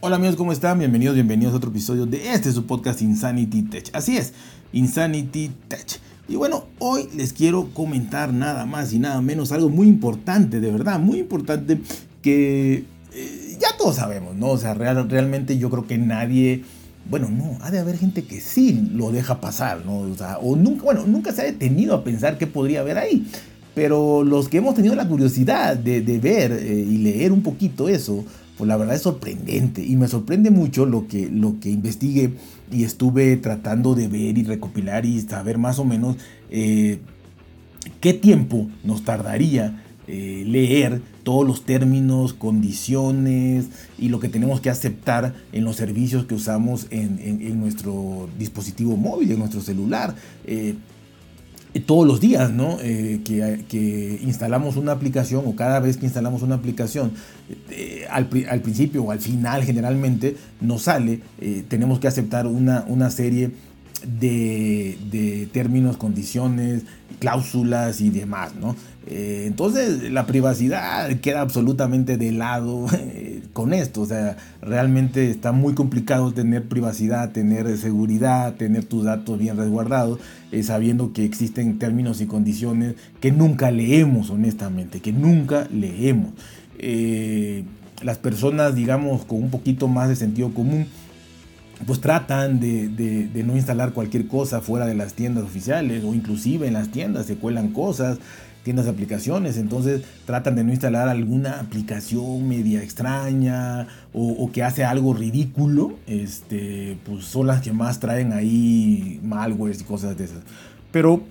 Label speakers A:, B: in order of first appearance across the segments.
A: Hola amigos, ¿cómo están? Bienvenidos, bienvenidos a otro episodio de este su podcast Insanity Tech. Así es, Insanity Tech. Y bueno, hoy les quiero comentar nada más y nada menos algo muy importante, de verdad, muy importante que eh, ya todos sabemos, ¿no? O sea, realmente yo creo que nadie, bueno, no, ha de haber gente que sí lo deja pasar, ¿no? O sea, o nunca, bueno, nunca se ha detenido a pensar qué podría haber ahí. Pero los que hemos tenido la curiosidad de, ver eh, y leer un poquito eso, pues la verdad es sorprendente. Y me sorprende mucho lo que, lo que investigué y estuve tratando de ver y recopilar y saber más o menos eh, qué tiempo nos tardaría eh, leer todos los términos, condiciones y lo que tenemos que aceptar en los servicios que usamos en, nuestro dispositivo móvil, en nuestro celular todos los días, ¿no? Eh, que, instalamos una aplicación o cada vez que instalamos una aplicación, eh, al, principio o al final generalmente nos sale, eh, tenemos que aceptar una, una serie de, de, términos, condiciones, cláusulas y demás, ¿no? entonces la privacidad queda absolutamente de lado con esto, o sea, realmente está muy complicado tener privacidad, tener seguridad, tener tus datos bien resguardados, eh, sabiendo que existen términos y condiciones que nunca leemos, honestamente, que nunca leemos. Eh, las personas, digamos, con un poquito más de sentido común, pues tratan de, de, no instalar cualquier cosa fuera de las tiendas oficiales o inclusive en las tiendas se cuelan cosas tiendas de aplicaciones, entonces tratan de no instalar alguna aplicación media extraña o, que hace algo ridículo, este, pues son las que más traen ahí malwares y cosas de esas. Pero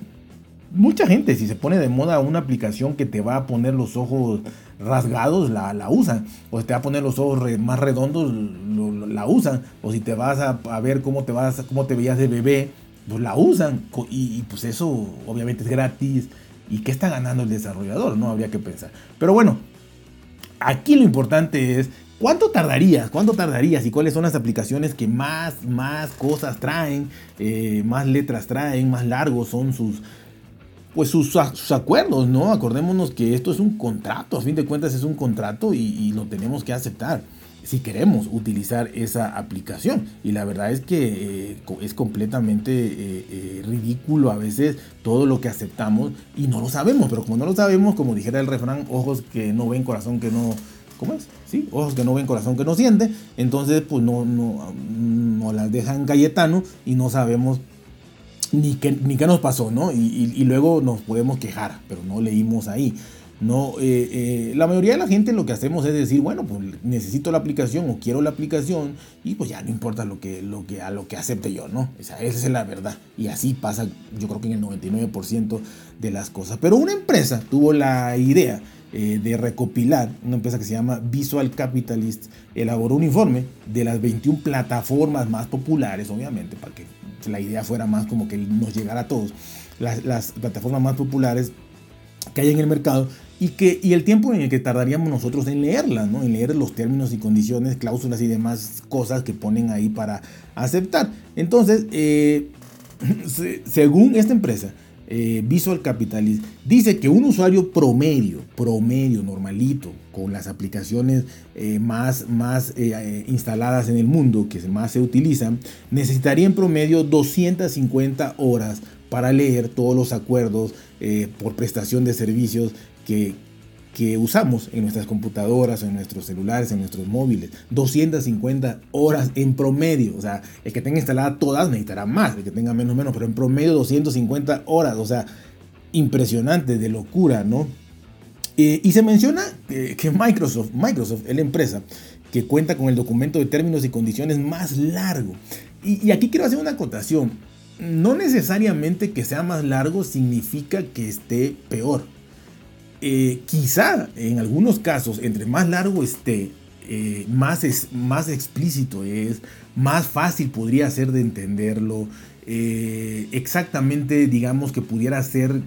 A: mucha gente, si se pone de moda una aplicación que te va a poner los ojos rasgados, la, la usan. O si te va a poner los ojos más redondos, la usan. O si te vas a, a, ver cómo te, vas, cómo te veías de bebé, pues la usan. Y pues eso obviamente es gratis ¿Y qué está ganando el desarrollador? No habría que pensar. Pero bueno, aquí lo importante es ¿Cuánto tardarías? ¿Cuánto tardarías? ¿Y cuáles son las aplicaciones que más, más cosas traen? Eh, más letras traen, más largos son sus, pues sus, acuerdos, ¿no? Acordémonos que esto es un contrato, a fin de cuentas es un contrato y lo tenemos que aceptar si queremos utilizar esa aplicación. Y la verdad es que eh, es completamente eh, eh, ridículo a veces todo lo que aceptamos y no lo sabemos. Pero como no lo sabemos, como dijera el refrán, ojos que no ven, corazón que no... ¿Cómo es? Sí, ojos que no ven, corazón que no siente. Entonces, pues no, no, no las dejan Cayetano y no sabemos ni qué, ni qué nos pasó, ¿no? Y, y luego nos podemos quejar, pero no leímos ahí. No, eh, eh, la mayoría de la gente lo que hacemos es decir, bueno, pues necesito la aplicación o quiero la aplicación y pues ya no importa lo que, lo que, a lo que acepte yo, ¿no? esa es la verdad. Y así pasa, yo creo que en el 99% de las cosas. Pero una empresa tuvo la idea eh, de recopilar, una empresa que se llama Visual Capitalist, elaboró un informe de las 21 plataformas más populares, obviamente, para que la idea fuera más como que nos llegara a todos. Las, las plataformas más populares que hay en el mercado y, que, y el tiempo en el que tardaríamos nosotros en leerla, ¿no? en leer los términos y condiciones, cláusulas y demás cosas que ponen ahí para aceptar. Entonces, eh, según esta empresa, eh, Visual Capitalist, dice que un usuario promedio, promedio, normalito, con las aplicaciones eh, más, más instaladas en el mundo, que más se utilizan, necesitaría en promedio 250 horas para leer todos los acuerdos por prestación de servicios que, usamos en nuestras computadoras, en nuestros celulares, en nuestros móviles. 250 horas en promedio. O sea, el que tenga instalada todas necesitará más, el que tenga menos, menos, pero en promedio 250 horas. O sea, impresionante, de locura, ¿no? Eh, y se menciona que Microsoft, Microsoft es la empresa que cuenta con el documento de términos y condiciones más largo. Y, y aquí quiero hacer una acotación. No necesariamente que sea más largo significa que esté peor eh, quizá en algunos casos, entre más largo esté, eh, más, es, más explícito es, más fácil podría ser de entenderlo, eh, exactamente digamos que pudiera ser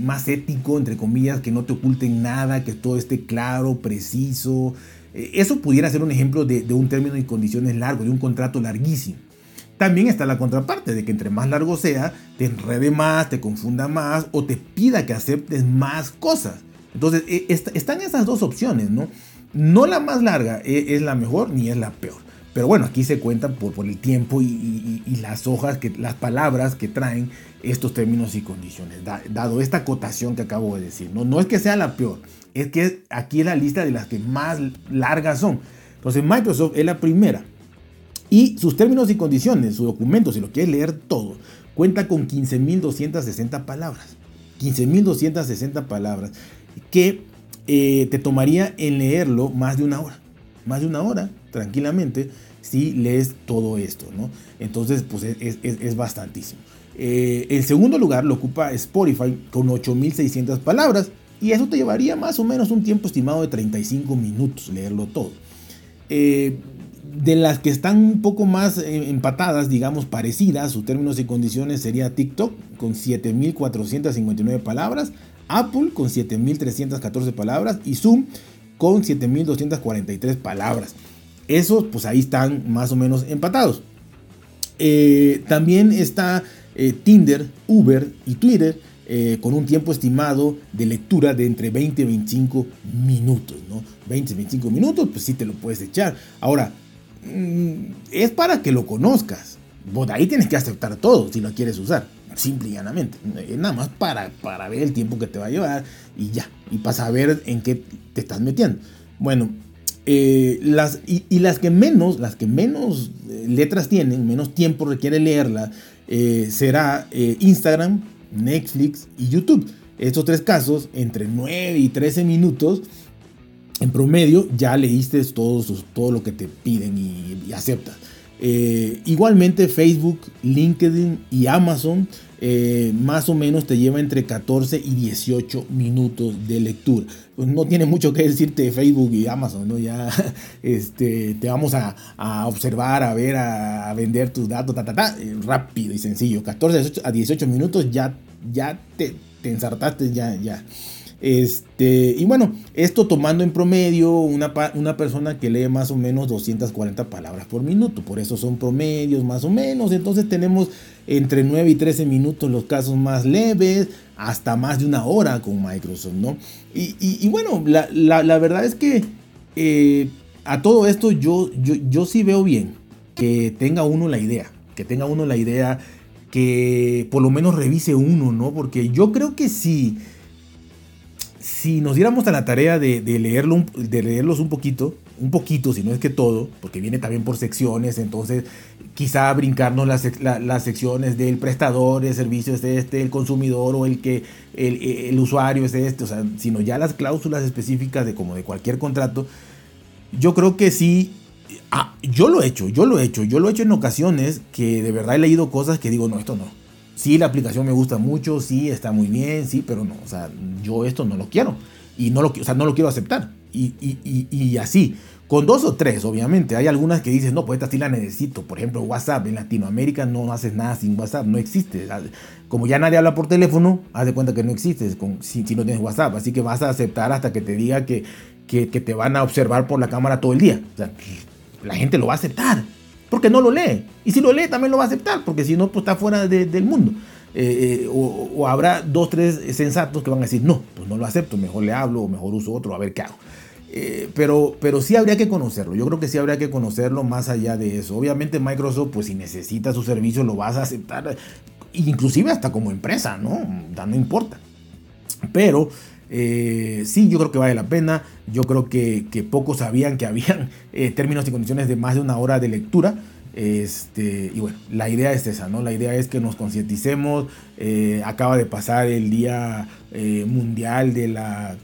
A: más ético, entre comillas, que no te oculten nada, que todo esté claro, preciso. eso pudiera ser un ejemplo de, de un término y condiciones largo, de un contrato larguísimo. También está la contraparte de que entre más largo sea, te enrede más, te confunda más o te pida que aceptes más cosas. Entonces, e, están esas dos opciones, ¿no? No la más larga e, es, la mejor ni es la peor. Pero bueno, aquí se cuentan por, por el tiempo y, las hojas, que, las palabras que traen estos términos y condiciones, dado esta acotación que acabo de decir. ¿no? no es que sea la peor, es que aquí es la lista de las que más largas son. Entonces Microsoft es la primera. Y sus términos y condiciones, su documento, si lo quieres leer todo, cuenta con 15.260 palabras. 15.260 palabras que eh, te tomaría en leerlo más de una hora. Más de una hora, tranquilamente, si lees todo esto, ¿no? Entonces, pues es, es, bastantísimo. Eh, en segundo lugar lo ocupa Spotify con 8.600 palabras y eso te llevaría más o menos un tiempo estimado de 35 minutos leerlo todo. Eh, de las que están un poco más eh, empatadas, digamos parecidas, sus términos y condiciones sería TikTok con 7.459 palabras, Apple con 7.314 palabras y Zoom con 7.243 palabras. Esos pues ahí están más o menos empatados. Eh, también está eh, Tinder, Uber y Twitter con un tiempo estimado de lectura de entre 20 y 25 minutos, ¿no? 20 y 25 minutos, pues sí te lo puedes echar. Ahora, es para que lo conozcas. Vos ahí tienes que aceptar todo si lo quieres usar. Simple y llanamente. Nada más para, para ver el tiempo que te va a llevar y ya. Y para saber en qué te estás metiendo. Bueno, eh, las, y, las que menos, las que menos eh, letras tienen, menos tiempo requiere leerla, eh, será Instagram, Netflix y YouTube. Estos tres casos, entre 9 y 13 minutos, en promedio ya leíste todo, todo lo que te piden y, aceptas. Eh, igualmente Facebook, LinkedIn y Amazon eh, más o menos te lleva entre 14 y 18 minutos de lectura. Pues no tiene mucho que decirte Facebook y Amazon, ¿no? Ya este, te vamos a, observar, a ver, a, vender tus datos, ta, ta, ta, eh, rápido y sencillo. 14 a 18 minutos ya, ya te, te ensartaste, ya, ya. Este, y bueno, esto tomando en promedio una, una, persona que lee más o menos 240 palabras por minuto. Por eso son promedios más o menos. Entonces tenemos entre 9 y 13 minutos los casos más leves, hasta más de una hora con Microsoft, ¿no? Y, bueno, la, verdad es que eh, a todo esto yo, yo, yo sí veo bien que tenga uno la idea, que tenga uno la idea, que por lo menos revise uno, ¿no? Porque yo creo que sí nos diéramos a la tarea de, leerlo, de leerlos un poquito, un poquito, si no es que todo, porque viene también por secciones, entonces quizá brincarnos las, secciones del prestador de servicios es este, el consumidor o el que el, usuario es este, o sino ya las cláusulas específicas de como de cualquier contrato, yo creo que sí. Ah, yo lo he hecho, yo lo he hecho, yo lo he hecho en ocasiones que de verdad he leído cosas que digo, no, esto no Sí, la aplicación me gusta mucho, sí, está muy bien, sí, pero no, o sea, yo esto no lo quiero. Y no lo, o sea, no lo quiero aceptar. Y, y, y, así, con dos o tres, obviamente. Hay algunas que dices, no, pues esta sí la necesito. Por ejemplo, WhatsApp. En Latinoamérica no haces nada sin WhatsApp, no existe. Como ya nadie habla por teléfono, haz de cuenta que no existe con, si, si, no tienes WhatsApp. Así que vas a aceptar hasta que te diga que, que, que te van a observar por la cámara todo el día. O sea, la gente lo va a aceptar porque no lo lee. Y si lo lee también lo va a aceptar, porque si no, pues está fuera del mundo. Eh, eh, o, habrá dos, tres sensatos que van a decir, no, pues no lo acepto, mejor le hablo o mejor uso otro, a ver qué hago. Eh, pero, pero sí habría que conocerlo, yo creo que sí habría que conocerlo más allá de eso. Obviamente Microsoft, pues si necesita su servicio, lo vas a aceptar, inclusive hasta como empresa, ¿no? No importa. Pero sí, yo creo que vale la pena. Yo creo que, que pocos sabían que habían términos y condiciones de más de una hora de lectura. Este, y bueno, la idea es esa, ¿no? La idea es que nos concienticemos. Eh, acaba de pasar el Día eh, Mundial de la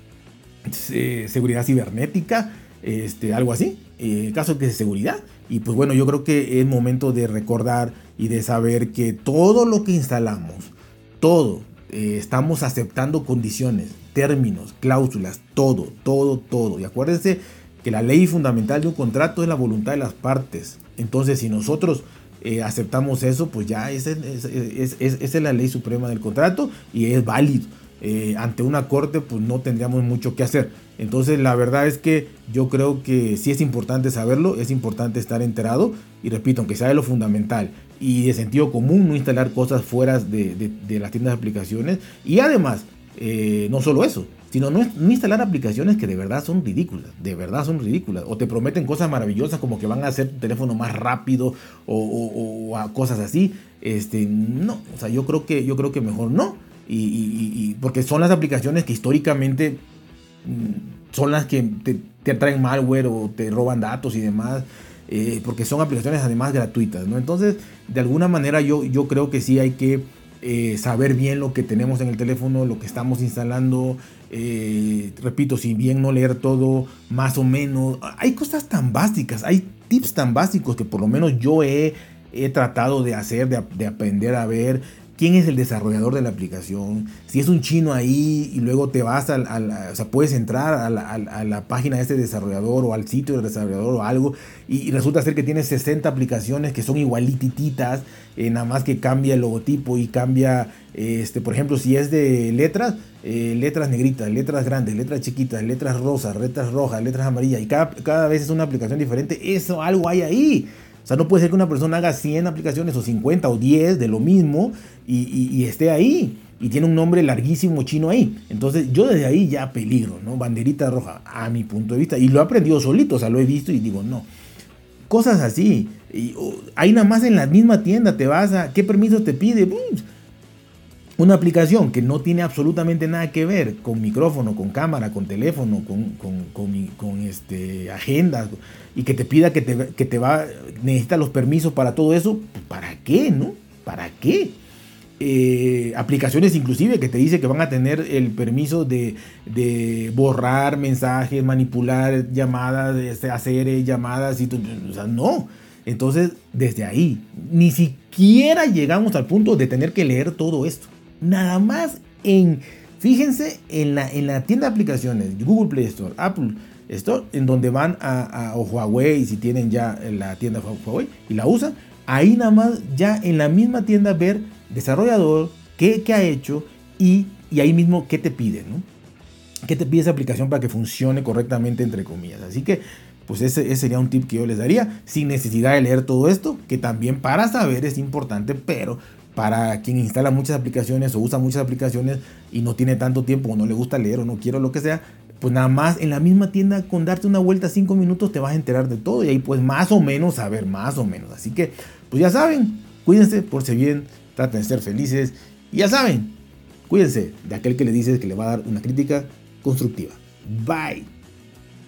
A: eh, Seguridad Cibernética, este, algo así, caso que es seguridad. Y pues bueno, yo creo que es momento de recordar y de saber que todo lo que instalamos, todo, estamos aceptando condiciones, términos, cláusulas, todo, todo, todo. Y acuérdense que la ley fundamental de un contrato es la voluntad de las partes. Entonces, si nosotros eh, aceptamos eso, pues ya esa es, la ley suprema del contrato y es válido. Eh, ante una corte, pues no tendríamos mucho que hacer. Entonces, la verdad es que yo creo que sí es importante saberlo, es importante estar enterado y repito, aunque sea de lo fundamental y de sentido común, no instalar cosas fuera de, las tiendas de aplicaciones y además, eh, no solo eso, sino no, instalar aplicaciones que de verdad son ridículas, de verdad son ridículas, o te prometen cosas maravillosas como que van a hacer tu teléfono más rápido o, cosas así. Este, no, o sea, yo creo que, yo creo que mejor no, y, porque son las aplicaciones que históricamente mm, son las que te, te traen malware o te roban datos y demás. Eh, porque son aplicaciones además gratuitas, ¿no? Entonces, de alguna manera yo, yo creo que sí hay que eh, saber bien lo que tenemos en el teléfono, lo que estamos instalando, eh, repito, si bien no leer todo, más o menos, hay cosas tan básicas, hay tips tan básicos que por lo menos yo he, tratado de hacer, de aprender a ver quién es el desarrollador de la aplicación, si es un chino ahí y luego te vas al, o sea, puedes entrar a la, página de este desarrollador o al sitio del desarrollador o algo y, resulta ser que tiene 60 aplicaciones que son igualitititas, eh, nada más que cambia el logotipo y cambia, este, por ejemplo, si es de letras, eh, letras negritas, letras grandes, letras chiquitas, letras rosas, letras rojas, letras amarillas y cada, cada vez es una aplicación diferente, eso algo hay ahí. Sea, no puede ser que una persona haga 100 aplicaciones o 50 o 10 de lo mismo y, esté ahí. Y tiene un nombre larguísimo chino ahí. Entonces yo desde ahí ya peligro, ¿no? Banderita roja, a mi punto de vista. Y lo he aprendido solito, o sea, lo he visto y digo, no. Cosas así. Y, ahí nada más en la misma tienda te vas a... ¿Qué permisos te pide? Una aplicación que no tiene absolutamente nada que ver con micrófono, con cámara, con teléfono, con, con, este, agendas, y que te pida que te, que te va, necesita los permisos para todo eso, ¿para qué, no? ¿Para qué? Eh, aplicaciones inclusive que te dice que van a tener el permiso de, de borrar mensajes, manipular llamadas, este, hacer eh, llamadas y no. Entonces, desde ahí, ni siquiera llegamos al punto de tener que leer todo esto nada más en, fíjense en la, en la tienda de aplicaciones, Google Play Store, Apple Store, en donde van a, Huawei, si tienen ya la tienda Huawei y la usan, ahí nada más ya en la misma tienda ver desarrollador, qué, ha hecho y, ahí mismo qué te pide, ¿no? ¿Qué te pide esa aplicación para que funcione correctamente, entre comillas? Así que, pues ese, sería un tip que yo les daría, sin necesidad de leer todo esto, que también para saber es importante, pero para quien instala muchas aplicaciones o usa muchas aplicaciones y no tiene tanto tiempo o no le gusta leer o no quiere lo que sea, pues nada más en la misma tienda con darte una vuelta cinco minutos te vas a enterar de todo y ahí pues más o menos saber, más o menos. Así que pues ya saben, cuídense, por si bien, traten de ser felices y ya saben, cuídense de aquel que le dice que le va a dar una crítica constructiva. Bye.